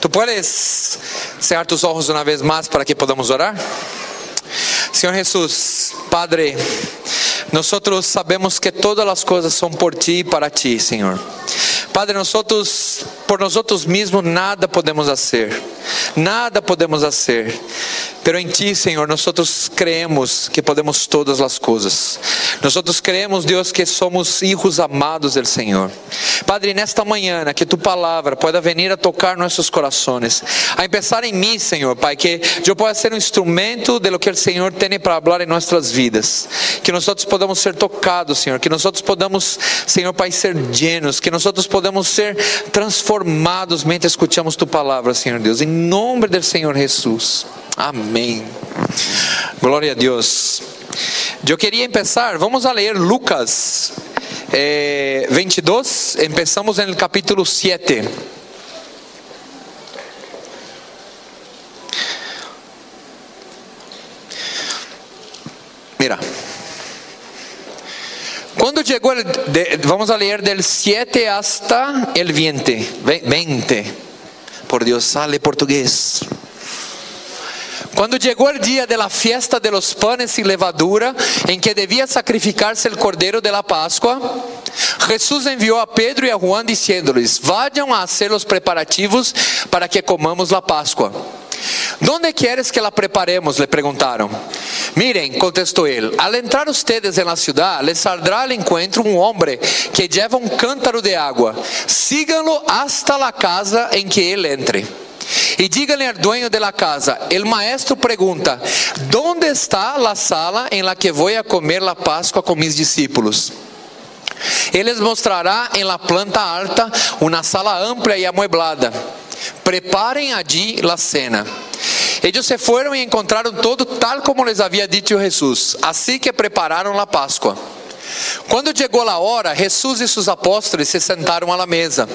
Tu puedes cerrar tus ojos una vez más para que podamos orar? Senhor Jesus, Padre, nós sabemos que todas as coisas são por ti e para ti, Senhor. Padre, nós por nós mesmos nada podemos fazer, nada podemos fazer. Pero em ti, Senhor, nós creemos que podemos todas as coisas. Nós creemos, Deus, que somos hijos amados do Senhor. Padre, nesta manhã, que tu palavra pueda venir a tocar nossos corações, a empezar em mim, Senhor, Pai, que eu possa ser um instrumento de lo que o Senhor tem para falar em nossas vidas. Que nós podamos ser tocados, Senhor, que nós podamos, Senhor, Pai, ser llenos, que nós podamos ser transformados mente escutamos tu palavra, Senhor Deus, nome do Senhor Jesus. Amém. Glória a Deus. Eu queria começar, vamos a ler Lucas eh, 22, empezamos no capítulo 7. Mira. Quando chegou, vamos a ler del 7 hasta el 20. 20. Por Deus, sale português. Quando chegou o dia de la fiesta de los panes sin levadura, em que devia sacrificar-se o cordeiro de la Páscoa, Jesus enviou a Pedro e a Juan dizendo-lhes: Vayam a hacer os preparativos para que comamos la Páscoa. ¿Dónde quieres que la preparemos? Le preguntaron. Miren, contestó él, al entrar ustedes en la ciudad, les saldrá al encuentro un hombre que lleva un cántaro de agua. Síganlo hasta la casa en que él entre. E díganle al dueño de la casa: El maestro pregunta: ¿Dónde está la sala en la que voy a comer la Pascua con mis discípulos? Ele les mostrará em la planta alta uma sala ampla e amueblada. Preparem allí la cena. Ellos se fueron y encontraron todo tal como les había dicho Jesús. Así que prepararon la Pascua. Quando chegou a hora, Jesus e seus apóstolos se sentaram à mesa.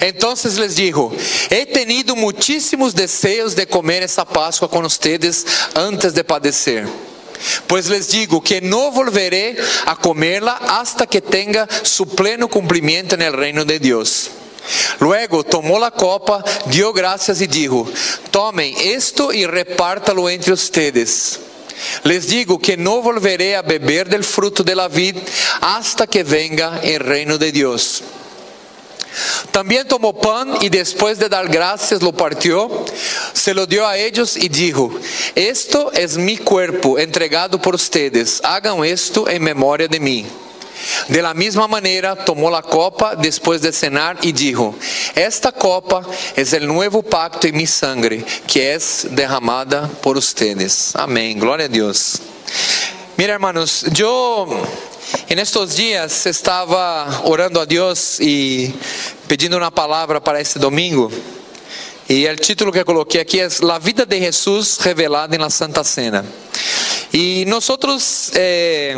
Então les dijo: He tenido muitíssimos desejos de comer essa Páscoa com ustedes antes de padecer. Pois les digo que não volveré a comerla hasta que tenha su pleno cumprimento en el reino de Deus. Luego tomou a copa, dio gracias e dijo: Tomem esto e repártalo entre ustedes. Les digo que não volveré a beber del fruto de la vid hasta que venga el reino de Dios. También tomó pan y después de dar gracias lo partió, se lo dio a ellos y dijo, esto es mi cuerpo entregado por ustedes, hagan esto en memoria de mí. De la misma manera tomó la copa después de cenar y dijo, esta copa es el nuevo pacto en mi sangre que es derramada por ustedes. Amén, gloria a Dios. Mira hermanos, yo en estos días estaba orando a Dios y pedindo una palabra para este domingo. E o título que eu coloquei aqui é La vida de Jesus revelada na Santa Cena. E nós eh,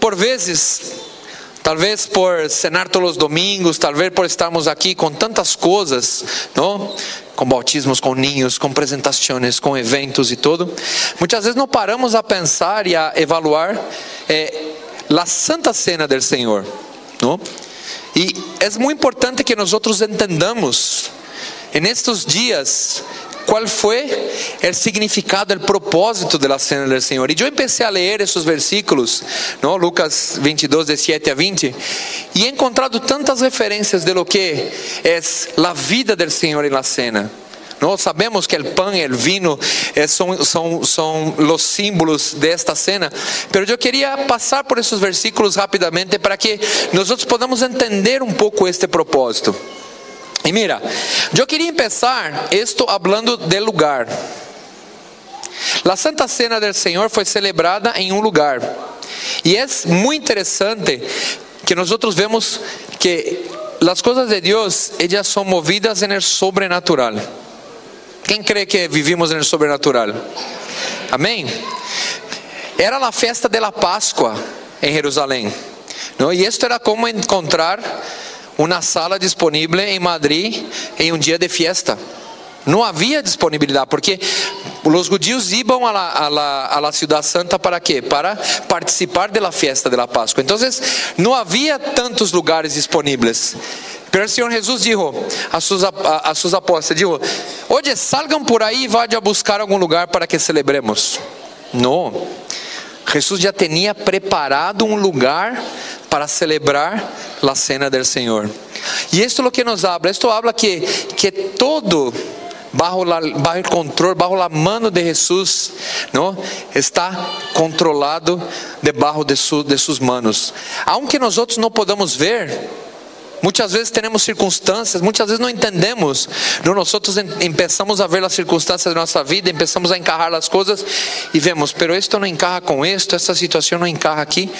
por vezes, talvez por cenar todos os domingos, talvez por estarmos aqui com tantas coisas, não? com bautismos, com ninhos, com apresentações, com eventos e tudo, muitas vezes não paramos a pensar e a evaluar eh, a Santa Cena do Senhor. Não? E é muito importante que nós entendamos, en estos dias, qual foi o significado, o propósito da cena do Senhor. E eu comecei a ler esses versículos? Lucas 22, de 7 a 20, e he encontrado tantas referências de lo que é a vida do Senhor na cena. Nós sabemos que o pão e o vinho eh, são, são, são os símbolos desta cena, mas eu queria passar por esses versículos rapidamente para que nós podamos entender um pouco este propósito. E mira, eu queria começar isto falando do lugar. A Santa Cena do Senhor foi celebrada em um lugar. E é muito interessante que nós vemos que as coisas de Deus, elas são movidas no sobrenatural. Quem crê que vivimos no sobrenatural? Amém? Era a festa da Páscoa em Jerusalém. Não? E isto era como encontrar uma sala disponível em Madrid em um dia de fiesta. Não havia disponibilidade, porque Os judíos iam a la, a, la, a la ciudad santa para quê? Para participar fiesta de la Páscoa. Então, não havia tantos lugares disponíveis. Pero o Senhor Jesus dijo a seus, a, a seus apóstolos, dijo, oye, salgan por aí e vayan a buscar algum lugar para que celebremos. Não. Jesus já tinha preparado um lugar para celebrar a cena do Senhor. E isto é o que nos habla. Isto habla que que todo bajo, la, bajo el control, bajo la mano de Jesús, ¿no? Está controlado debajo de, su, de sus manos. Aunque nosotros no podamos ver, Muitas vezes temos circunstâncias, muitas vezes não entendemos. Nós começamos a ver as circunstâncias da nossa vida, começamos a encarrar as coisas e vemos, pero isto não encarra com isto, essa situação não encarra aqui.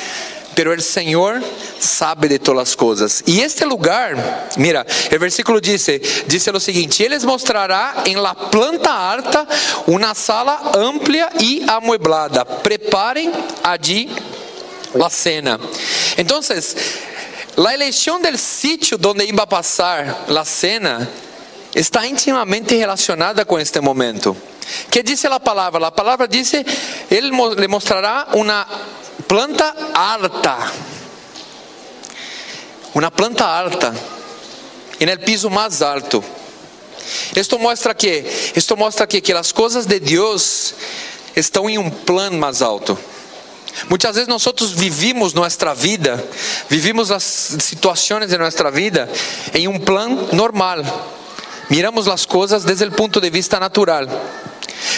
Pero el Senhor sabe de todas as coisas. E este lugar, mira, o versículo diz, diz o seguinte: Ele mostrará em la planta alta uma sala ampla e amueblada. Preparem allí la cena. Então, La elección del sitio donde iba a pasar la cena está íntimamente relacionada com este momento. Que diz a palavra? A palavra diz: Ele lhe mostrará uma planta alta. Uma planta alta. E no piso mais alto. Isto mostra que, isto mostra que, que as coisas de Deus estão em um plano mais alto. Muitas vezes nós vivimos nossa vida, vivimos as situações de nossa vida em um plano normal. Miramos as coisas desde o ponto de vista natural.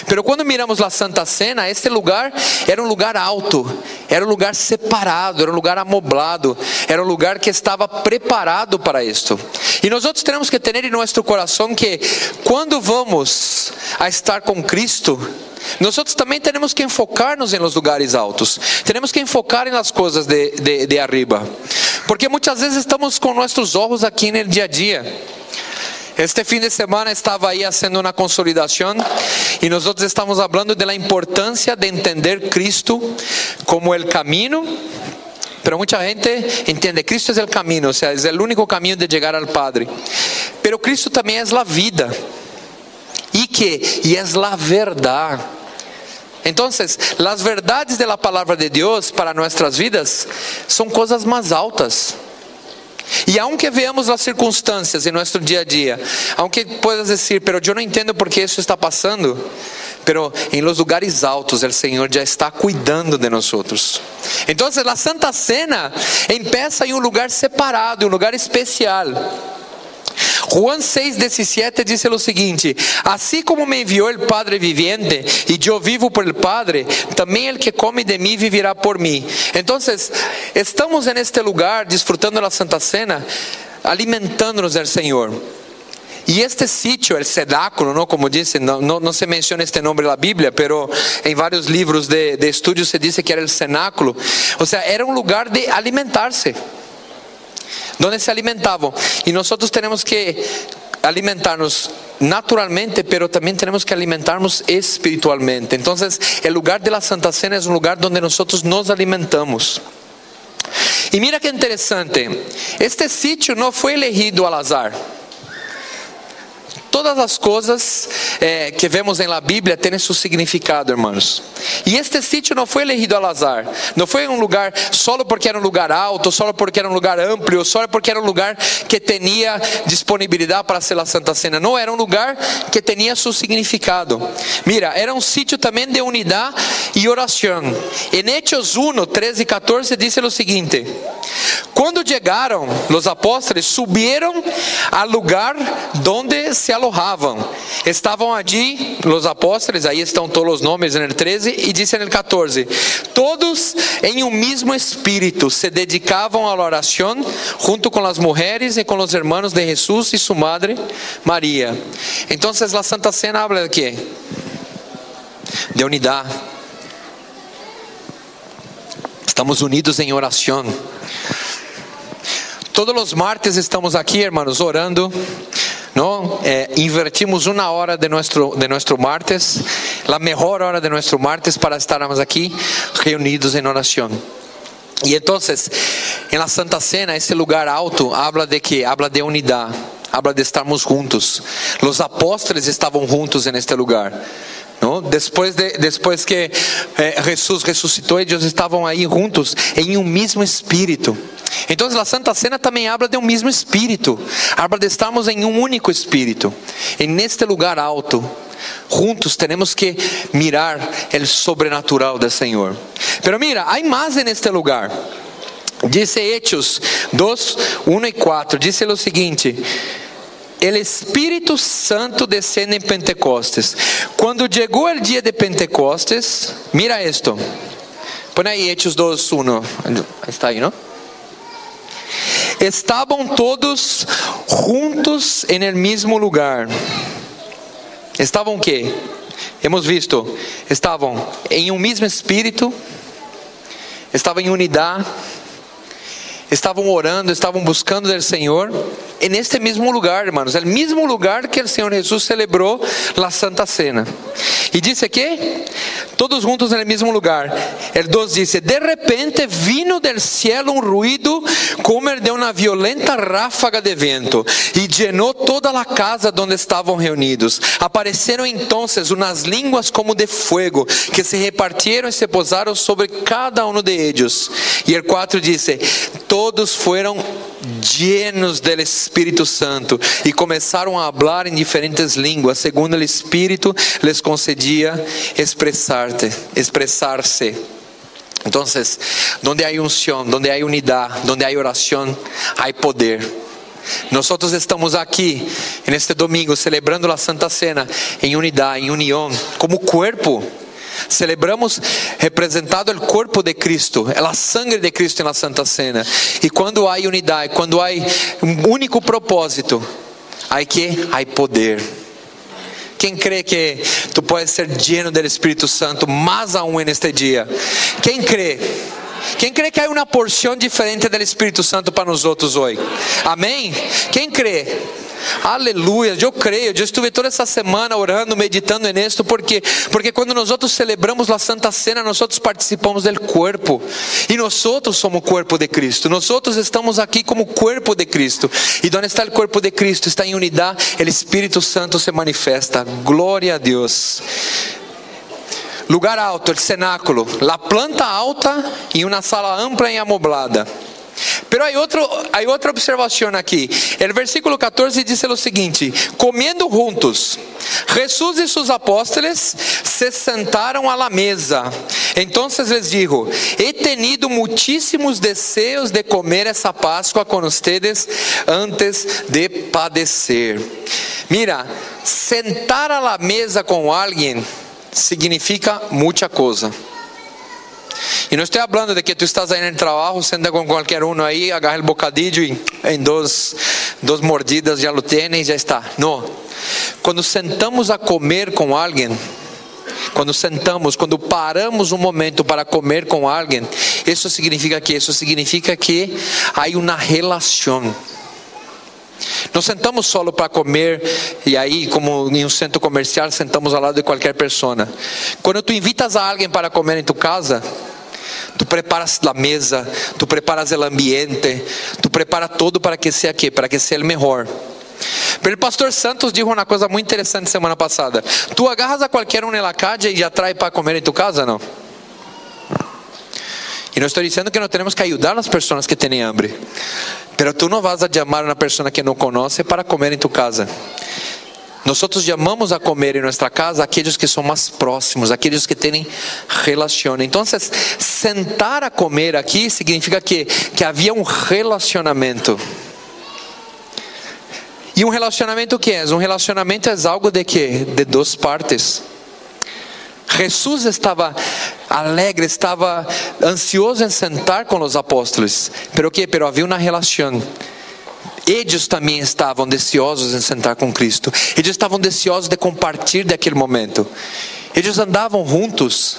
Pero quando miramos a Santa Cena, este lugar era um lugar alto, era um lugar separado, era um lugar amoblado, era um lugar que estava preparado para isto. E nós outros temos que ter em nosso coração que quando vamos a estar com Cristo, nós também temos que enfocar-nos em los lugares altos. Temos que enfocar em las coisas de, de, de arriba. Porque muitas vezes estamos com nossos olhos aqui no dia a dia. Este fim de semana estava aí fazendo uma consolidação e nós estamos falando da importância de entender Cristo como o caminho Pero mucha gente entiende, Cristo es el camino, o sea, es el único camino de llegar al Padre. Pero Cristo también es la vida. ¿Y que Y es la verdad. Entonces, las verdades de la palabra de Dios para nuestras vidas son cosas más altas. E aunque veamos as circunstâncias em nosso dia a dia, aunque puedas dizer, pero eu não entendo por que isso está passando, pero em los lugares altos o Senhor já está cuidando de nós outros. Então, a Santa Cena empieza em um lugar separado, em um lugar especial. Juan 6,17 diz o seguinte: Assim como me enviou o Padre viviente, e eu vivo por el Padre, também el que come de mim vivirá por mim. Então, estamos neste lugar, disfrutando da Santa Cena, alimentando-nos do Senhor. E este sítio, o cenáculo, não, como disse, não, não, não, se menciona este nome na Bíblia, pero em vários livros de, de estudo se diz que era o cenáculo. Ou seja, era um lugar de alimentar-se donde se alimentavam. E nós temos que alimentarnos naturalmente, pero também temos que alimentarnos espiritualmente. Então, o lugar de la Santa Cena é um lugar onde nós nos alimentamos. E mira que interessante, este sítio não foi elegido al azar. Todas as coisas eh, que vemos em la Bíblia têm seu significado, irmãos. E este sítio não foi elegido al azar. Não foi um lugar só porque era um lugar alto, só porque era um lugar amplo, só porque era um lugar que tinha disponibilidade para ser a Santa Cena. Não, era um lugar que tinha seu significado. Mira, era um sítio também de unidade e oração. Em Hechos 1, 13 e 14 diz o seguinte: Quando chegaram, os apóstolos subiram ao lugar donde se alojavam. Estavam allí os apóstolos, aí estão todos os nomes no 13 e disse no 14: Todos em um mesmo espírito se dedicavam à oração junto com as mulheres e com os hermanos de Jesus e sua madre Maria. Então, a Santa Cena habla de quê? De unidade. Estamos unidos em oração. Todos os martes estamos aqui, irmãos, orando Eh, invertimos una hora de nuestro, de nuestro martes, la mejor hora de nuestro martes para estarmos aquí reunidos en oración. Y entonces, en la Santa Cena, ese lugar alto habla de que? Habla de unidad, habla de estarmos juntos. Los apóstoles estavam juntos en este lugar. Não? Depois, de, que eh, ressuscitou, eles estavam aí juntos em um mesmo espírito. Então, a Santa Cena também habla de um mesmo espírito, habla de estarmos em um único espírito, e neste lugar alto, juntos temos que mirar o sobrenatural do Senhor. Pero mira, há mais neste lugar. Dice Hechos 2, 1 e 4, dice o seguinte: el Espírito Santo descende em Pentecostes. Quando chegou o dia de Pentecostes, mira esto. Põe aí Hechos 2, 1. Está aí, não? Estavam todos juntos em el mesmo lugar. Estavam o quê? Hemos visto, estavam em um mesmo espírito, estavam em unidade, estavam orando, estavam buscando o Senhor en este mismo lugar, hermanos, el mismo lugar que el Señor Jesús celebró la Santa Cena. Y dice que todos juntos en el mismo lugar. El 2 dice, de repente vino del cielo un ruido como el de una violenta ráfaga de viento y llenó toda la casa donde estaban reunidos. Aparecieron entonces unas lenguas como de fuego que se repartieron y se posaron sobre cada uno de ellos. Y el 4 dice, todos fueron llenos del Espírito Santo e começaram a falar em diferentes línguas, segundo o Espírito les concedia expressar-se. expressar-se. Então, onde há unção, onde há unidade, onde há oração, há poder. Nós estamos aqui, neste domingo, celebrando a Santa Cena em unidade, em união, como corpo Celebramos representado o corpo de Cristo, a sangre de Cristo na Santa Cena. E quando há unidade, quando há um único propósito, há que há poder. Quem crê que tu podes ser lleno do Espírito Santo mais aún neste dia? Quem crê? Quem crê que há uma porção diferente do Espírito Santo para nós outros hoje? Amém? Quem crê? Aleluia, eu creio. Eu estive toda essa semana orando, meditando nisso, porque porque quando nós outros celebramos a Santa Cena, nós outros participamos do corpo e nós outros somos o corpo de Cristo. Nós outros estamos aqui como corpo de Cristo. E onde está o corpo de Cristo? Está em unidade. O Espírito Santo se manifesta. Glória a Deus. Lugar alto, o cenáculo, la planta alta e uma sala ampla e amoblada. Pero hay, outro, hay outra observação aqui. O versículo 14 diz o seguinte: Comendo juntos, Jesus e seus apóstolos se sentaram à la mesa. Então les dijo: He tenido muitíssimos desejos de comer essa Páscoa com ustedes antes de padecer. Mira, sentar à la mesa com alguém significa muita coisa. E não estou falando de que tu estás aí no trabalho, senta com qualquer um aí, agarra o bocadilho e em duas, duas mordidas já lo tienes e já está. Não. Quando sentamos a comer com alguém, quando sentamos, quando paramos um momento para comer com alguém, isso significa que isso significa que há uma relação. Não sentamos solo para comer e aí, como em um centro comercial, sentamos ao lado de qualquer pessoa. Quando tu invitas a alguém para comer em tu casa, Tu preparas a mesa, tu preparas o ambiente, tu preparas todo para que seja quê? Para que seja o melhor. Pero pastor Santos disse uma coisa muito interessante semana passada. Tu agarras a qualquer um na calle e já traz para comer em tu casa, não? E não estou dizendo que não temos que ajudar as pessoas que têm hambre. Pero tu não vas a chamar uma pessoa que não conhece para comer em tu casa. Nós chamamos a comer em nossa casa aqueles que são mais próximos, aqueles que têm relação. Então, sentar a comer aqui significa que, que havia um relacionamento. E um relacionamento que é? Um relacionamento é algo de que? De duas partes. Jesus estava alegre, estava ansioso em sentar com os apóstolos. Pero que? Pero havia uma relação. Eles também estavam desejosos em sentar com Cristo. Eles estavam desejosos de compartilhar daquele momento. Eles andavam juntos.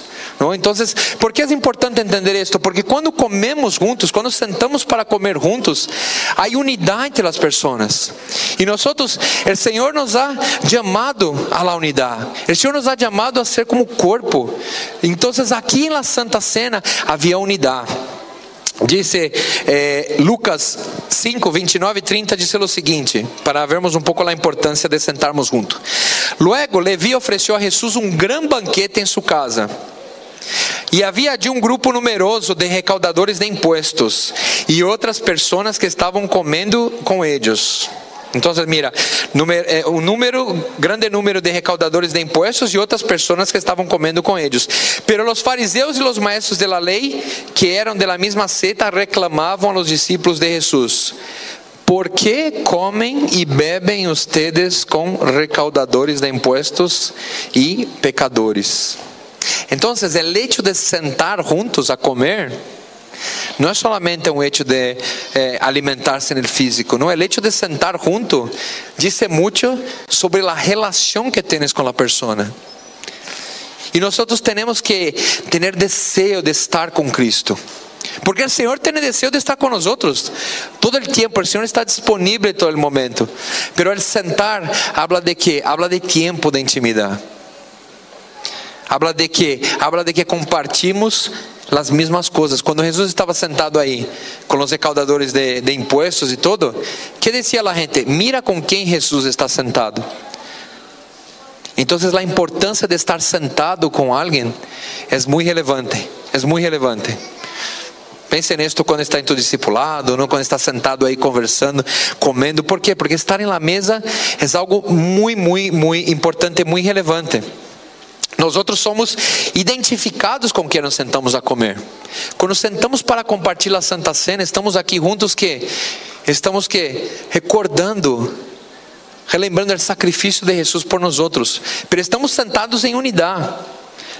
Então, por que é importante entender isto? Porque quando comemos juntos, quando sentamos para comer juntos, há unidade entre as pessoas. E nós, o Senhor nos ha chamado la unidade. O Senhor nos ha chamado a ser como corpo. Então, aqui na Santa Cena havia unidade. Disse eh, Lucas 5, 29 e 30, disse o seguinte, para vermos um pouco a importância de sentarmos juntos. Luego Levi ofereceu a Jesus um grande banquete em sua casa. E havia de um grupo numeroso de recaudadores de impuestos e outras pessoas que estavam comendo com eles. Então, mira, um número, grande número de recaudadores de impuestos e outras pessoas que estavam comendo com eles. Pero os fariseus e os maestros de la lei, que eram de la mesma seta, reclamavam a los discípulos de Jesus: ¿Por que comem e bebem ustedes com recaudadores de impuestos e pecadores? Então, o hecho de sentar juntos a comer não é solamente um hecho de eh, alimentar-se no físico, não. O hecho de sentar junto diz muito sobre a relação que tens com a pessoa. E nós temos que ter desejo de estar com Cristo. Porque o Senhor tem desejo de estar nós todo o tempo. O Senhor está disponível todo o momento. Pero el sentar habla de quê? Habla de tempo de intimidade. Habla de que? Habla de que compartimos as mesmas coisas. Quando Jesus estava sentado aí com os recaudadores de, de impuestos e todo, que dizia a gente? Mira com quem Jesus está sentado. Então, a importância de estar sentado com alguém é muito relevante. É muito relevante. Pense nisto quando está em tu discipulado, não quando está sentado aí conversando, comendo. Por quê? Porque estar em mesa é algo muito, muito, muito importante, muito relevante. Nós outros somos identificados com quem nos sentamos a comer. Quando sentamos para compartilhar a Santa Cena, estamos aqui juntos que estamos que recordando, relembrando o sacrifício de Jesus por nós outros. Mas estamos sentados em unidade.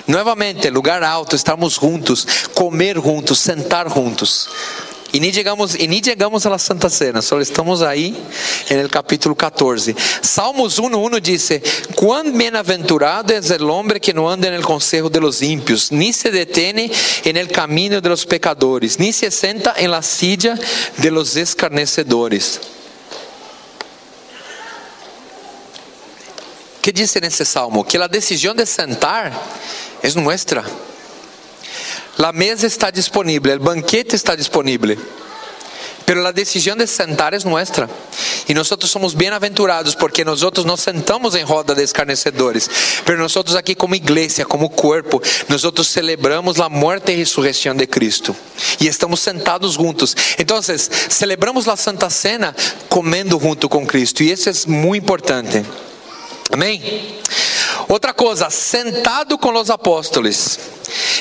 Novamente, lugar alto, estamos juntos, comer juntos, sentar juntos. E nem chegamos, e nem chegamos à Santa Cena, só estamos aí no capítulo 14. Salmos 1:1 diz: "Quão bem-aventurado é o homem que não anda no conselho de los ímpios, ni se detene en el camino de los pecadores, ni se senta en la silla de los escarnecedores." que diz nesse salmo? Que a decisão de sentar é nossa. La mesa está disponível, o banquete está disponível. Pero a decisão de sentar é nossa. E nós somos bem-aventurados porque nós nos sentamos em roda de escarnecedores. Pero nós aqui como igreja, como corpo, nós celebramos a morte e ressurreição de Cristo. E estamos sentados juntos. Então, celebramos a Santa Cena comendo junto com Cristo. E isso é muito importante. Amém? Outra coisa, sentado com os apóstolos.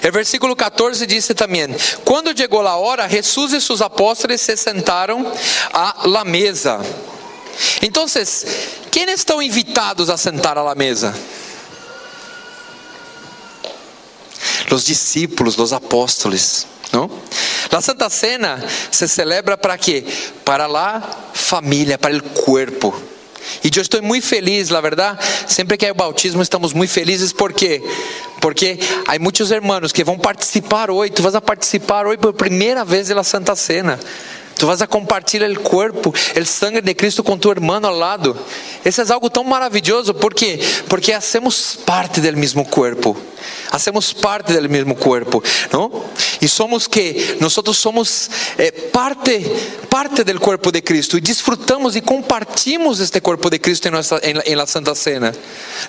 O versículo 14 diz também: Quando chegou a hora, Jesus e seus apóstolos se sentaram à la mesa. Então, quem estão invitados a sentar à la mesa? Os discípulos, os apóstolos. Não? A Santa Cena se celebra para quê? Para a família, para o corpo. E eu estou muito feliz, la verdade, sempre que o bautismo estamos muito felizes. Porque porque há muitos irmãos que vão participar hoje, tu vas a participar hoje por primeira vez da Santa Cena. Tu vas a compartilhar o corpo, o sangue de Cristo com tu irmão ao lado. Isso é algo tão maravilhoso, por quê? Porque hacemos parte do mesmo corpo. Hacemos parte do mesmo corpo, não? E somos que nós somos eh, parte parte do corpo de Cristo e desfrutamos e compartimos este corpo de Cristo em nossa em, em la Santa Cena,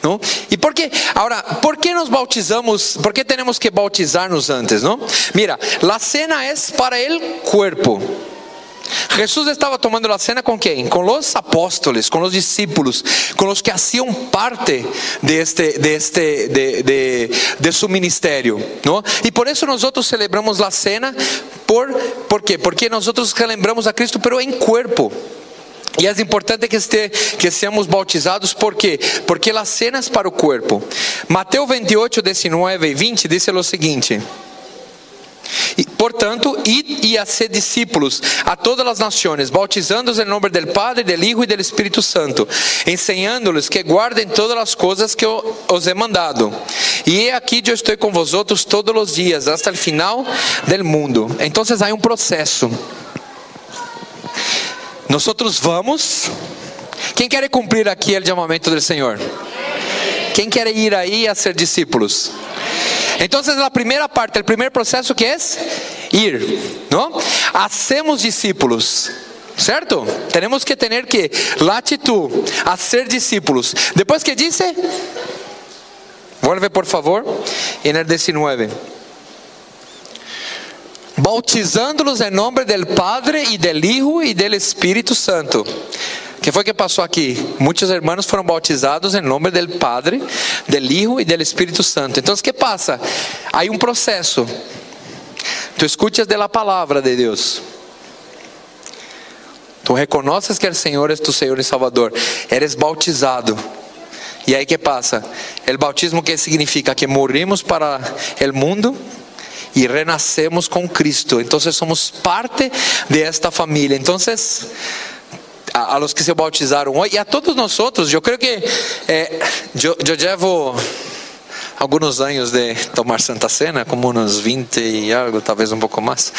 não? E por que? Agora, por que nos bautizamos? Por que temos que bautizar-nos antes, não? Mira, la cena é para el cuerpo. Jesus estava tomando a cena com quem? Com os apóstolos, com os discípulos, com os que haciam parte de este, de este, de, de, de su ministério, não? E por isso nós outros celebramos a cena por, por quê? Porque nós outros relembramos a Cristo, pero em corpo. E é importante que, este, que sejamos bautizados, por quê? Porque a cena é para o corpo. Mateus 28, 19 e 20 diz o seguinte. E, portanto, id e a ser discípulos a todas as nações, bautizando-os em nome do Padre, do Hijo e do Espírito Santo, ensinando-lhes que guardem todas as coisas que eu os he mandado. E aqui eu estou com vosotros todos os dias, até o final do mundo. Então, há um processo. Nós vamos. Quem quer cumprir aqui o chamamento do Senhor? Quem quer ir aí a ser discípulos? Então, a primeira parte, o primeiro processo que é ir, não? Hacemos discípulos. ¿Cierto? Tenemos que tener que la actitud a ser discípulos. Después que dice, vuelve por favor, en el 19. Bautizándolos em nome del Padre e del Hijo e del Espírito Santo. Que foi que passou aqui? Muitos irmãos foram bautizados em nome do Padre, do Hijo e do Espírito Santo. Então, que passa? Há um processo. Tu escutas da palavra de Deus. Tu reconoces que o Senhor é tu Senhor e Salvador. Eres bautizado. E aí que passa? O bautismo que significa que morrimos para o mundo e renascemos com Cristo. Então somos parte de esta família. Então a, los que se bautizaram hoje e a todos nós outros, eu creio que eh, eu, eu levo alguns anos de tomar Santa Cena, como uns 20 e algo, talvez um pouco mais.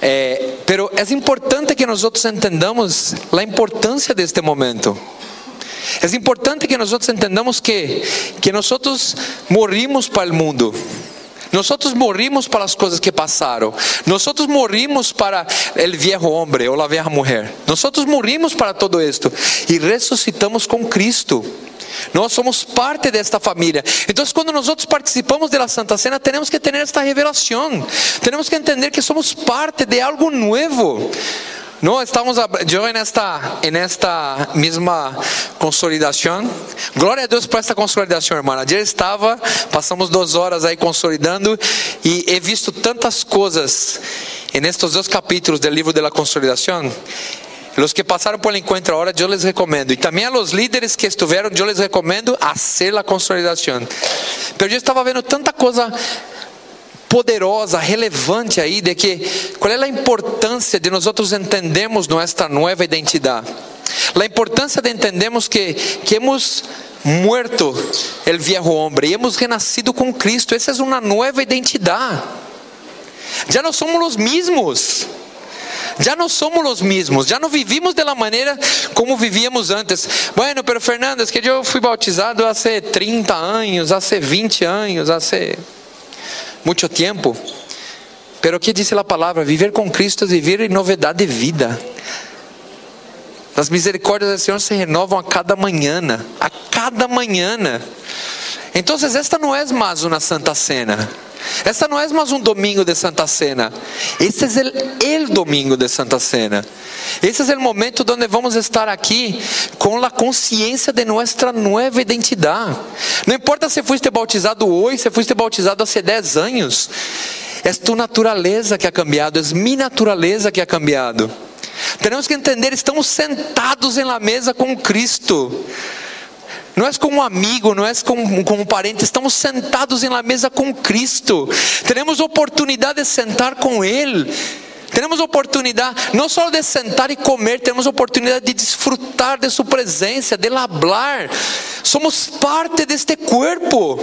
Eh, pero é importante que nós entendamos a importância deste momento. É importante que nós entendamos que que nós morrimos para o mundo. Nós morrimos para as coisas que passaram. Nós morrimos para o viejo homem ou a vieja. Nós morrimos para todo esto e ressuscitamos com Cristo. Nós somos parte desta família. Então, quando nós participamos da Santa Cena, temos que ter esta revelação. Temos que entender que somos parte de algo novo. No, estamos yo en esta, en esta misma consolidación. Glória a Deus por esta consolidação, hermana. Ayer estava, passamos duas horas aí consolidando e he visto tantas coisas en estos dos capítulos del livro de la consolidación. Los que passaram por el encuentro ahora, yo les recomendo. Y también a los líderes que estuvieron, yo les recomendo hacer la consolidación. Pero yo estaba vendo tanta coisa poderosa, relevante aí de que qual é a importância de nós outros entendermos nossa nova identidade. A importância de entendermos que que hemos muerto el viejo hombre e hemos renascido com Cristo. Essa é uma nova identidade. Já não somos os mesmos. Já não somos os mesmos, já não vivimos da maneira como vivíamos antes. Bueno, pero Fernando, es que eu fui bautizado há 30 anos, há 20 anos, há muito tempo. Pero que diz a palavra? Viver com Cristo é viver em novidade de vida. As misericórdias do Senhor se renovam a cada manhã, a cada manhã. Então, esta não é mais uma Santa Cena. Esta não é mais um domingo de Santa Cena. Este é o domingo de Santa Cena. Esse é o momento onde vamos estar aqui com a consciência de nossa nova identidade. Não importa se foste bautizado hoje, se foste bautizado há 10 anos. É tua natureza que ha cambiado, é minha natureza que ha cambiado. Temos que entender, estamos sentados em la mesa com Cristo não é como um amigo, não é como, como um parente, estamos sentados la mesa com Cristo, teremos oportunidade de sentar com Ele. Temos oportunidade não só de sentar e comer, temos oportunidade de desfrutar de Sua presença, de hablar. Somos parte deste corpo.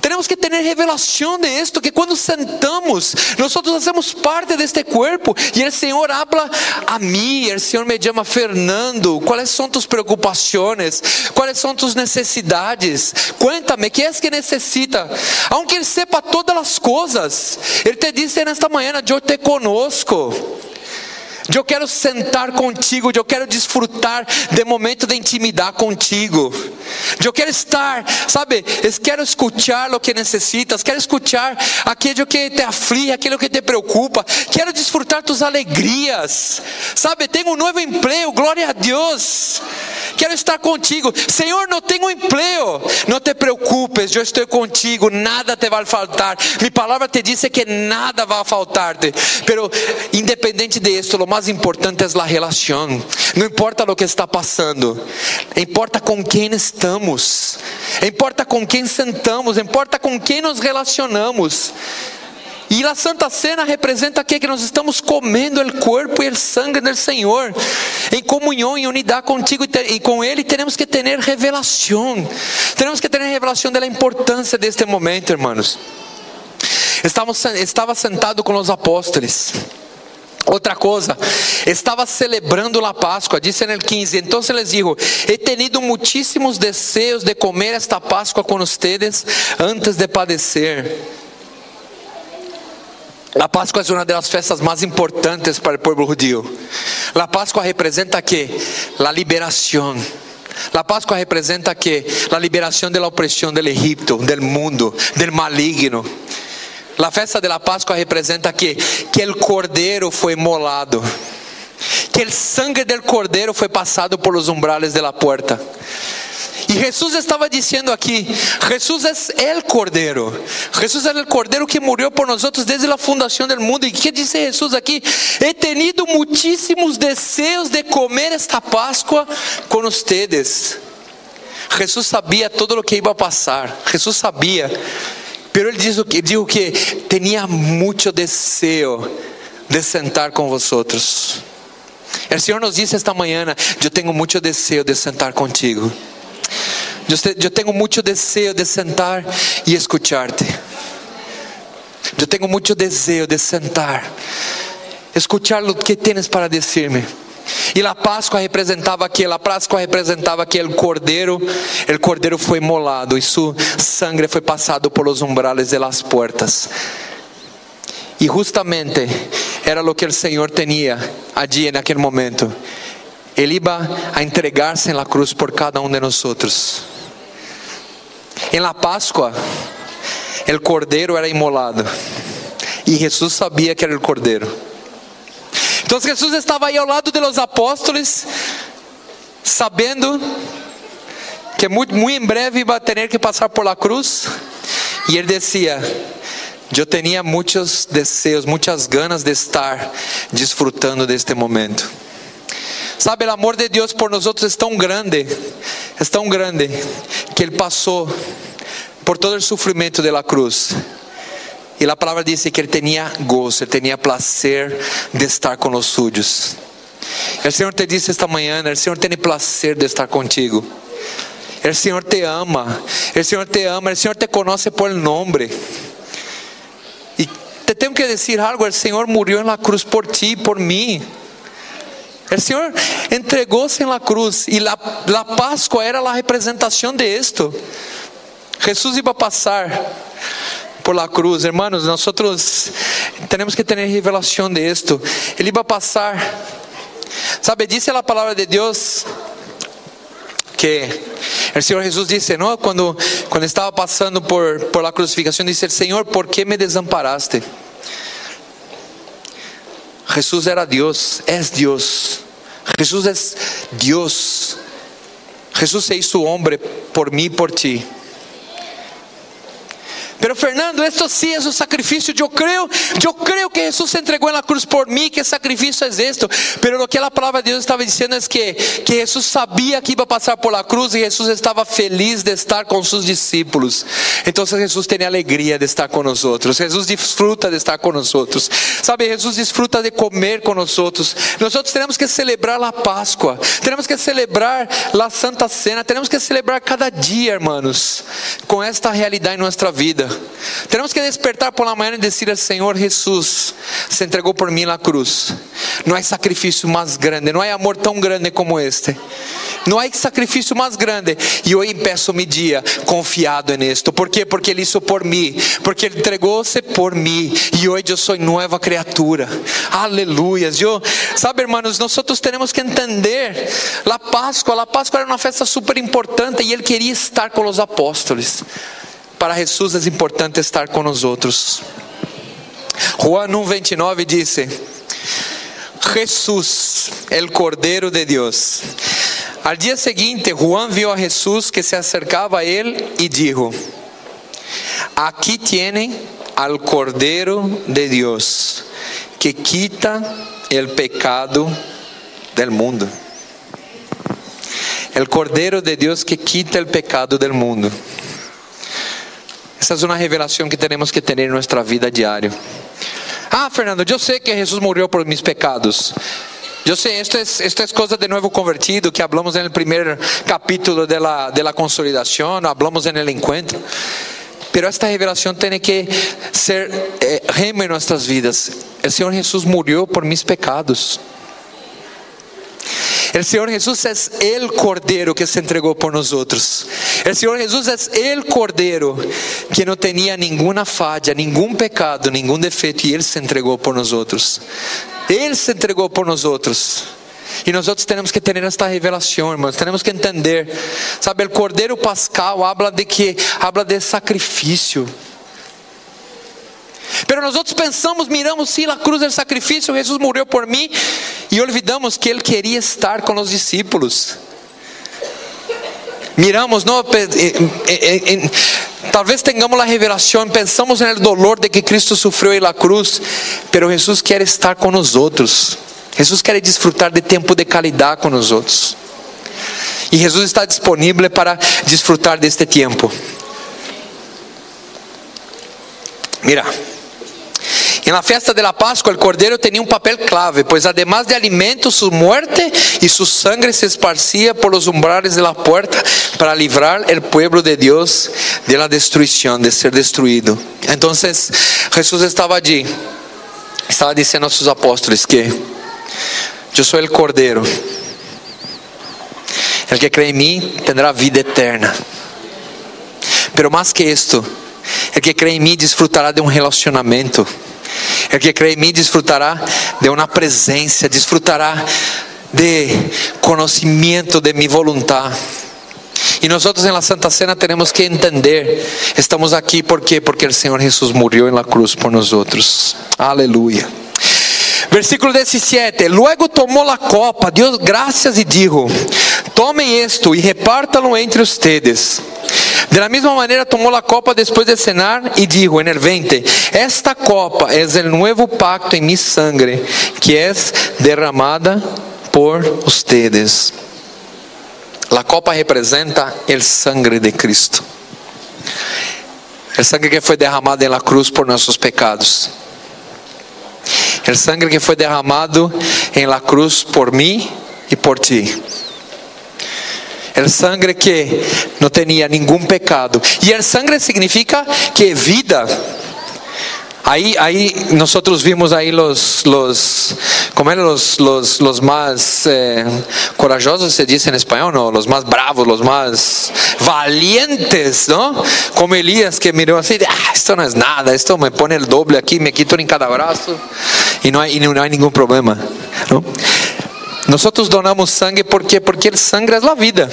Tenemos que ter revelação de esto, que quando sentamos, nós fazemos parte deste corpo e o Senhor habla a mim, o Senhor me chama Fernando, quais são tus preocupações, quais são tus necessidades, cuéntame, que é que necessita, aunque Ele sepa todas as coisas, Ele te disse nesta manhã, eu te conosco. Eu quero sentar contigo, eu quero desfrutar de momento de intimidade contigo. Eu quero estar, sabe? Eu quero escutar o que necessitas, quero escutar aquilo que te aflige, aquilo que te preocupa. Quero desfrutar tus alegrias. Sabe? Tenho um novo emprego, glória a Deus. Quero estar contigo. Senhor, não tenho emprego. Não te preocupes, eu estou contigo, nada te vai faltar. Minha palavra te diz que nada vai faltar-te. Independente de isso, o mais importante é a relação. Não importa o que está passando, importa com quem estamos, importa com quem sentamos, importa com quem nos relacionamos. E a Santa Cena representa aqui que nós estamos comendo o corpo e o sangue do Senhor, em comunhão, em unidade contigo e com Ele, temos que ter revelação. Temos que ter revelação da importância deste momento, irmãos. estava sentado com os apóstolos. Outra coisa, estava celebrando a Páscoa, disse no 15: Então les digo: He tenido muitíssimos desejos de comer esta Páscoa com ustedes antes de padecer. La Pascua es una de las fiestas más importantes para el pueblo judío. La Pascua representa que la liberación. La Pascua representa que la liberación de la opresión del Egipto, del mundo, del maligno. La festa de la Pascua representa que, que el cordero fue molado, que el sangre del cordero fue pasado por los umbrales de la puerta. E Jesus estava dizendo aqui: Jesus é o Cordeiro. Jesus é o Cordeiro que morreu por nós desde a fundação do mundo. E que diz Jesus aqui? He tenido muitíssimos desejos de comer esta Páscoa com ustedes. Jesus sabia todo o que ia passar. Jesus sabia. Pero ele diz o que, dijo que tinha muito desejo de sentar com vosotros. O Senhor nos disse esta manhã: Eu tenho muito desejo de sentar contigo. Eu tenho muito desejo de sentar e escuchar-te. Eu tenho muito desejo de sentar, escuchar o que tens para dizer-me. E a Páscoa representava aquilo, a Páscoa representava aquele cordeiro, o cordeiro foi molado e sua sangre foi passado por umbrales de las puertas. E justamente era o que o Senhor tinha allí naquele momento. Ele iba a entregar-se na cruz por cada um de nós. Em la Páscoa, o cordeiro era imolado. E Jesus sabia que era o cordeiro. Então Jesus estava aí ao lado de los apóstolos, sabendo que muito, muito em breve iba a ter que passar por la cruz. E ele dizia: Eu tinha muitos desejos, muitas ganas de estar desfrutando deste momento. Sabe, o amor de Deus por nós é tão grande, é tão grande, que Ele passou por todo o sofrimento da cruz. E a palavra diz que Ele tinha gozo, Ele tinha prazer de estar com os suyos. O Senhor te disse esta manhã: o Senhor tem prazer de estar contigo. O Senhor te ama, o Senhor te ama, o Senhor te conhece por nome. E te tenho que dizer algo: o Senhor morreu na cruz por ti por mim. O Senhor entregou-se na cruz e a, a Páscoa era a representação de esto. Jesus iba a passar por la cruz, hermanos, nosotros tenemos que tener revelación de esto. Ele iba a passar, sabe, dice a palavra de Deus que o Senhor Jesus disse, não, quando quando estava passando por por la crucificação, disse: Senhor, ¿por que me desamparaste? Jesús era Dios, es Dios. Jesús es Dios. Jesús se hizo hombre por mí por ti. Pero Fernando, esto sí es un sacrificio. Yo creo, yo creo que Jesús se entregó en la cruz por mí, que sacrificio es esto. Pero lo que la palabra de Dios estaba diciendo es que, que Jesús sabía que iba a pasar por la cruz y Jesús estaba feliz de estar con sus discípulos. Entonces Jesús tenía alegría de estar con nosotros. Jesús disfruta de estar con nosotros. Sabe, Jesús disfruta de comer con nosotros. Nosotros tenemos que celebrar la Pascua. Tenemos que celebrar la Santa Cena. Tenemos que celebrar cada día, hermanos, con esta realidad en nuestra vida. Temos que despertar por la manhã e ao Senhor Jesus se entregou por mim na cruz. Não há sacrifício mais grande, não há amor tão grande como este. Não há sacrifício mais grande. E hoje peço mi dia confiado nisto. ¿Por quê? Porque Ele hizo por mim. Porque Ele entregou-se por mim. E hoje eu sou nova criatura. Aleluia. Eu, sabe, hermanos, nós temos que entender. A Páscoa, a Páscoa era uma festa super importante e Ele queria estar com os apóstolos. Para Jesus é importante estar com nós outros. Juan 1:29 disse: Jesus, el Cordeiro de Deus. Al dia seguinte, Juan viu a Jesus que se acercava a ele e dijo: Aqui tienen al Cordeiro de Deus, que quita el pecado del mundo. El Cordeiro de Deus que quita el pecado del mundo. Essa é uma revelação que temos que ter em nossa vida diária. Ah, Fernando, eu sei que Jesus morreu por meus pecados. Eu sei, esto es, esto es cosa de novo convertido que hablamos no primeiro capítulo de la consolidación, hablamos en el encuentro. Pero esta revelação tem que ser eh, rema em nossas vidas. O Senhor Jesus morreu por mis pecados. O Senhor Jesus é o Cordeiro que se entregou por nós. El Señor Jesús es el Cordero que no tenía ninguna falla, ningún pecado, ningún defecto y Él se entregó por nosotros. Él se entregou por nós. E nós outros temos que ter esta revelação, irmãos. Temos que entender. Sabe, o Cordeiro Pascal habla de que habla de sacrifício. Pero nós pensamos, miramos, sim, a cruz é sacrifício, Jesus morreu por mim, e olvidamos que Ele queria estar com os discípulos. Miramos, não, talvez tenhamos a revelação, pensamos no dolor de que Cristo sofreu la cruz, pero Jesus quer estar com nós outros. Jesus quer desfrutar de tempo de qualidade com nós outros. E Jesus está disponível para desfrutar deste tempo. Mira. En la fiesta de la Pascua el cordero tenía papel clave, pues además de alimento, su muerte y su sangre se esparcía por los umbrales de la puerta para librar el pueblo de Dios de la destrucción, de ser destruido. Entonces Jesús estaba allí, estaba diciendo a sus apóstoles que yo soy el cordero. El que cree en mí tendrá vida eterna. Pero más que esto, el que cree en mí disfrutará de un relacionamiento El que crê em mim desfrutará de uma presença, desfrutará de conhecimento de mi voluntad. E nós outros la Santa Cena temos que entender, estamos aqui por quê? Porque o Senhor Jesus morreu na cruz por nós outros. Aleluia. Versículo 17: Luego tomou a copa, deu graças e dijo: Tomem esto e repártalo entre ustedes. De la misma manera tomó la copa después de cenar y dijo en el 20, esta copa es el nuevo pacto en mi sangre que es derramada por ustedes. La copa representa el sangre de Cristo. El sangre que foi derramado en la cruz por nossos pecados. El sangre que foi derramado en la cruz por mim e por ti. El sangre que não tinha nenhum pecado. E el sangre significa que vida. Aí, nós vimos aí los, los, como eram los, los, los mais eh, corajosos, se diz em espanhol? Los mais bravos, los mais valientes, não? Como Elias que mirou assim, ah, esto não é nada, esto me põe o doble aqui, me quito em cada braço e não há, e não há nenhum problema, não? Nós donamos sangue porque porque o sangue é a vida.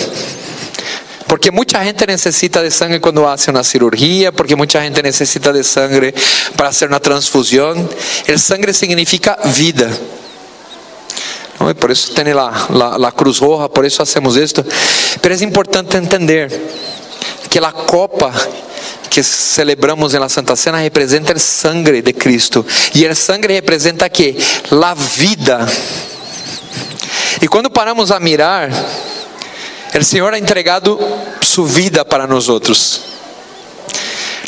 Porque muita gente necessita de sangue quando hace uma cirurgia, porque muita gente necessita de sangue para fazer uma transfusão. O sangue significa vida. E por isso tem lá a cruz roja, por isso hacemos isto. Mas é importante entender que a copa que celebramos na Santa Cena representa o sangue de Cristo. E o sangue representa que? A vida. E quando paramos a mirar, o Senhor ha entregado sua vida para nós outros.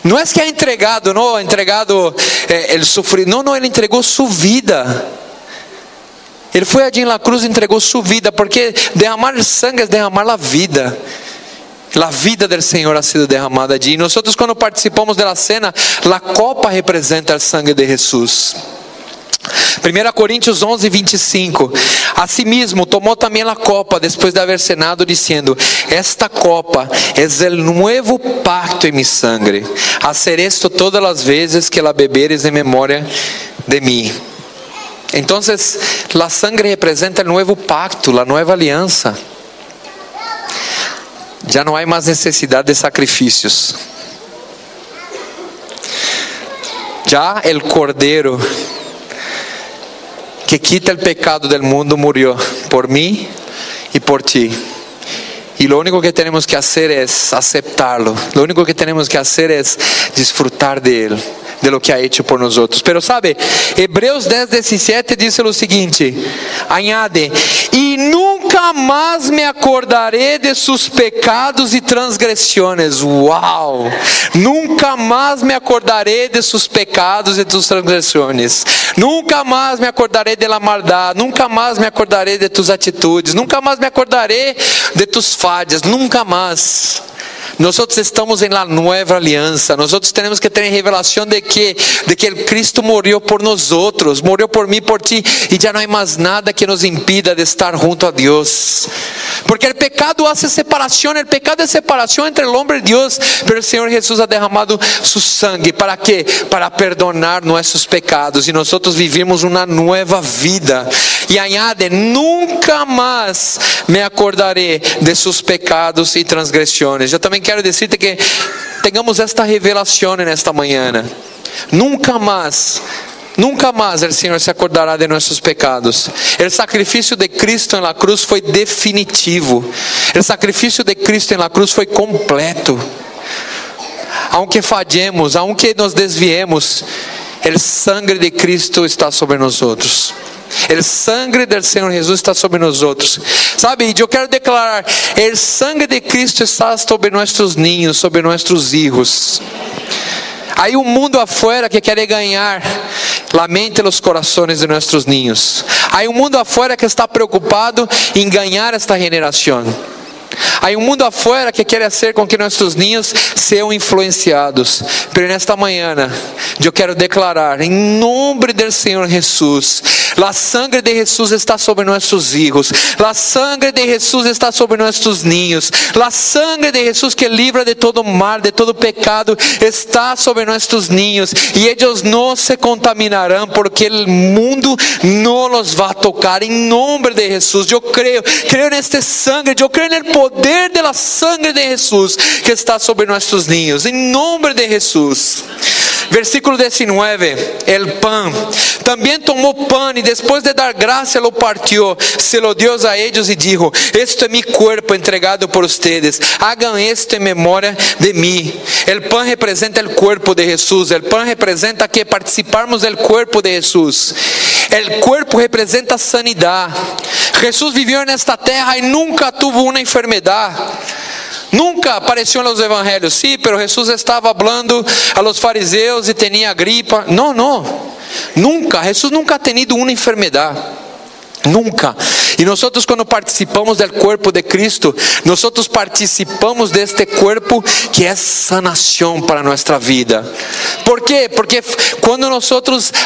Não é que ha entregado, não, ha entregado eh, ele sofrido, não, não, ele entregou sua vida. Ele foi allí na cruz e entregou sua vida, porque derramar sangue é derramar a vida. A vida do Senhor ha sido derramada. E nós, quando participamos da cena, a copa representa o sangue de Jesus. 1 Coríntios 11, 25. Asimismo, tomou também a copa depois de haver cenado, dizendo: Esta copa é o novo pacto em mi sangre. Hacer esto todas as vezes que la beberes em memória de mim. Então, a sangre representa o novo pacto, a nova aliança. Já não há mais necessidade de sacrifícios. Já o cordeiro que quita el pecado del mundo murió por mí y por ti. Y lo único que tenemos que hacer es aceptarlo. Lo único que tenemos que hacer es disfrutar de Él, de lo que ha hecho por nosotros. Pero sabe, Hebreos 10, 17 dice lo siguiente: añade, y nunca más me acordaré de sus pecados y transgresiones. Wow! Nunca más me acordaré de sus pecados y tus transgresiones. Nunca mais me acordarei de la maldade, nunca mais me acordarei de tus atitudes, nunca mais me acordarei de tus falhas, nunca mais. Nosotros estamos en la nueva alianza. Nosotros tenemos que tener revelación de que, de que Cristo murió por nosotros, murió por mí, por ti, y ya no hay más nada que nos impida de estar junto a Dios. Porque el pecado hace separación, el pecado es separación entre el hombre y Dios, pero el Señor Jesús ha derramado su sangre, ¿para qué? Para perdonar nuestros pecados y nosotros vivimos una nueva vida. Y añade, nunca más me acordaré de sus pecados y transgresiones. Yo también quiero decirte que tengamos esta revelación en esta mañana. Nunca más Nunca mais o Senhor se acordará de nossos pecados. O sacrifício de Cristo na cruz foi definitivo. O sacrifício de Cristo na cruz foi completo. Aunque fallemos, aunque nos desviemos, o sangue de Cristo está sobre nós outros. O sangue do Senhor Jesus está sobre nós outros. Sabe, eu quero declarar: o sangue de Cristo está sobre nossos ninhos, sobre nossos filhos. Hay un mundo afuera que quiere ganhar la mente e os corações de nossos niños. Hay un mundo afuera que está preocupado em ganhar esta generação. Há um mundo afuera que quer fazer com que nossos ninhos sejam influenciados. Pero nesta manhã, eu quero declarar, em nome do Senhor Jesus, a sangre de Jesus está sobre nossos filhos, a sangre de Jesus está sobre nossos ninhos, a sangre de Jesus que livra de todo mal, de todo pecado, está sobre nossos ninhos, e eles não se contaminarão, porque o mundo não los vai tocar. Em nome de Jesus, eu creio, creio neste sangue, eu creio no poder da sangre de Jesus que está sobre nossos ninhos, em nome de Jesus. Versículo 19: El pan. Também tomou pan e depois de dar graça, lo partió, se lo dio a ellos e dijo: Este é mi cuerpo entregado por ustedes. Hagan esto en memória de mim. El pan representa el cuerpo de Jesús. El pan representa que participarmos del cuerpo de Jesús. El cuerpo representa sanidad. Jesús vivió en esta terra y nunca tuvo una enfermedad. Nunca apareceu nos evangelhos, sim, pero Jesus estava falando a los fariseus e tinha gripa. Não, não, nunca. Jesus nunca ha tenido uma enfermidade. Nunca. E nós quando participamos do corpo de Cristo, nós participamos deste corpo que é sanação para nossa vida. ¿Por quê? Porque quando nós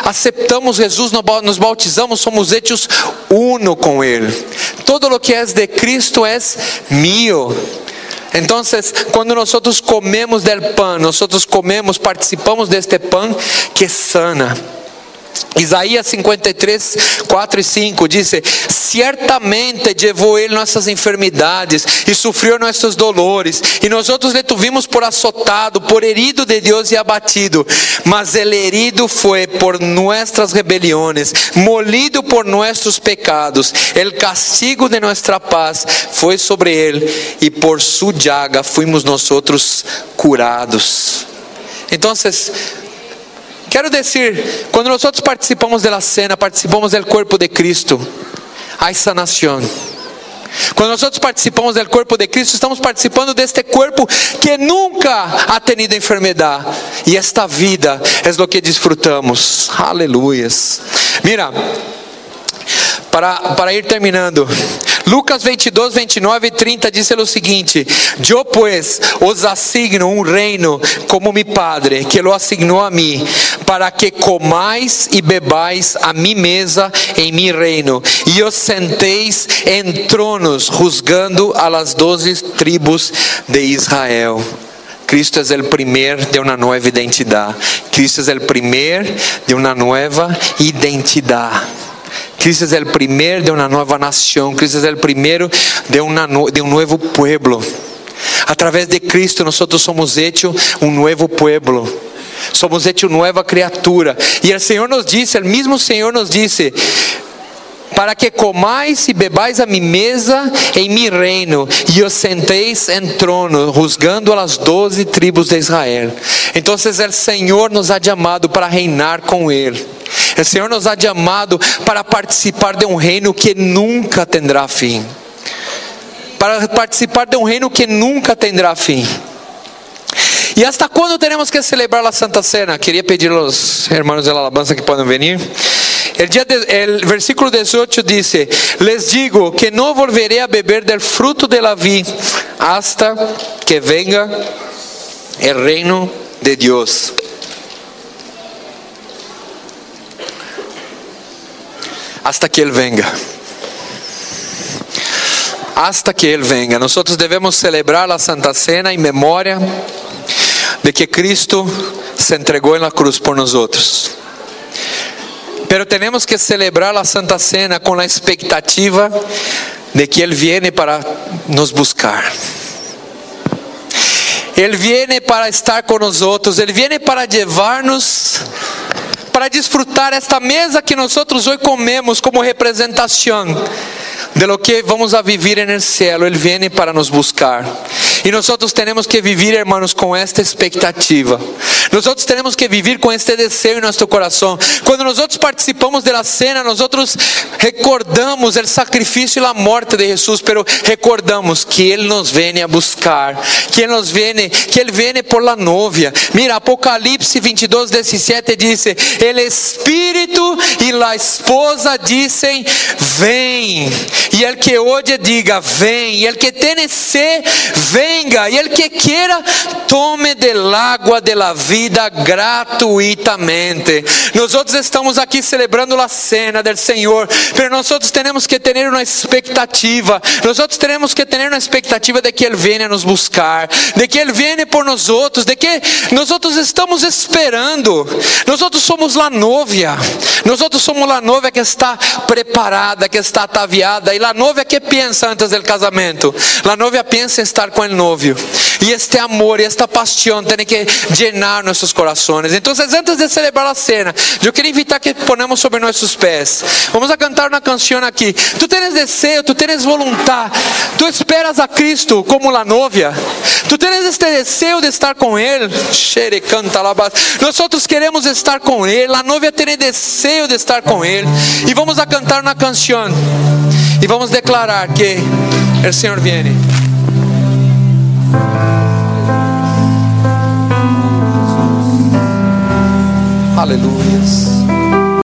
aceptamos Jesus, nos bautizamos, somos hechos uno com Ele. Todo lo que é de Cristo é mío. Então, quando nós comemos del pan, nós comemos, participamos deste pan que sana. Isaías 53, 4 e 5 diz: Certamente levou ele nossas enfermidades e sofreu nossos dolores, e nós outros le tuvimos por azotado, por herido de Deus e abatido, mas ele herido foi por nossas rebeliões, molido por nossos pecados, el castigo de nossa paz foi sobre ele, e por sua llaga fuimos nós outros curados. Então, Quero dizer, quando nós participamos da cena, participamos do corpo de Cristo, há sanação. Quando nós participamos do corpo de Cristo, estamos participando deste corpo que nunca ha tenido enfermidade. E esta vida é o que disfrutamos. Aleluias. Mira, para, para ir terminando, Lucas 22, 29 e 30 diz o seguinte: Eu, pues, os assigno um reino como mi Padre, que lo asignou a mim, para que comais e bebais a mi mesa em mi reino, e os senteis em tronos, juzgando a las doze tribos de Israel. Cristo é o primeiro de uma nova identidade. Cristo é o primeiro de uma nova identidade. Cristo é o primeiro de uma nova nação. Cristo é o primeiro de, uma, de um novo pueblo. Através de Cristo, nós somos hechos um novo pueblo. Somos hechos nova criatura. E o Senhor nos disse, o mesmo Senhor nos disse: para que comais e bebais a mi mesa em mi reino, e os senteis em trono, juzgando as doze tribos de Israel. Então, o Senhor nos ha chamado para reinar com Ele. O Senhor nos ha chamado para participar de um reino que nunca terá fim. Para participar de um reino que nunca terá fim. E hasta quando teremos que celebrar a Santa Cena? Queria pedir aos irmãos da alabança que podem vir. El, de, el versículo 18 dice: Les digo que no volveré a beber del fruto de la vid hasta que venga el reino de Dios. Hasta que Él venga. Hasta que Él venga. Nosotros debemos celebrar la Santa Cena en memoria de que Cristo se entregou na cruz por nós. Pero tenemos que celebrar a Santa Cena com a expectativa de que Ele viene para nos buscar. Ele viene para estar outros, Ele viene para levar-nos para desfrutar esta mesa que nós hoje comemos como representação de lo que vamos a vivir en el cielo. Él viene para nos buscar. Y nosotros tenemos que vivir, hermanos, con esta expectativa. Nosotros tenemos que vivir con este deseo en nuestro corazón. Cuando nosotros participamos de la cena, nosotros recordamos el sacrificio y la muerte de Jesús, pero recordamos que Él nos viene a buscar, que Él nos viene, que Él viene por la novia. Mira, Apocalipse 22, 17 dice, el Espíritu y la esposa dicen, ven. E el que oye diga, vem. E el que tiene sed, venga. E el que quiera, tome del agua de la vida gratuitamente. Nós estamos aqui celebrando a cena del Senhor, pero nós temos que ter uma expectativa. Nós temos que ter uma expectativa de que Ele venha nos buscar, de que Ele venha por nós outros, de que nós estamos esperando. Nós somos a novia. Nós somos a novia que está preparada, que está ataviada. E a novia que pensa antes do casamento? A novia em estar com o novio. E este amor esta paixão tem que llenar nossos corações. Então, antes de celebrar a cena, eu queria invitar que ponemos sobre nossos pés. Vamos a cantar uma canção aqui. Tu tens desejo, tu tens vontade. Tu esperas a Cristo como a novia. Tu tens este desejo de estar. Xere canta Nós queremos estar com Ele. A novia tem desejo de estar com Ele. E vamos a cantar uma canção. E vamos declarar que o Senhor viene. Aleluia.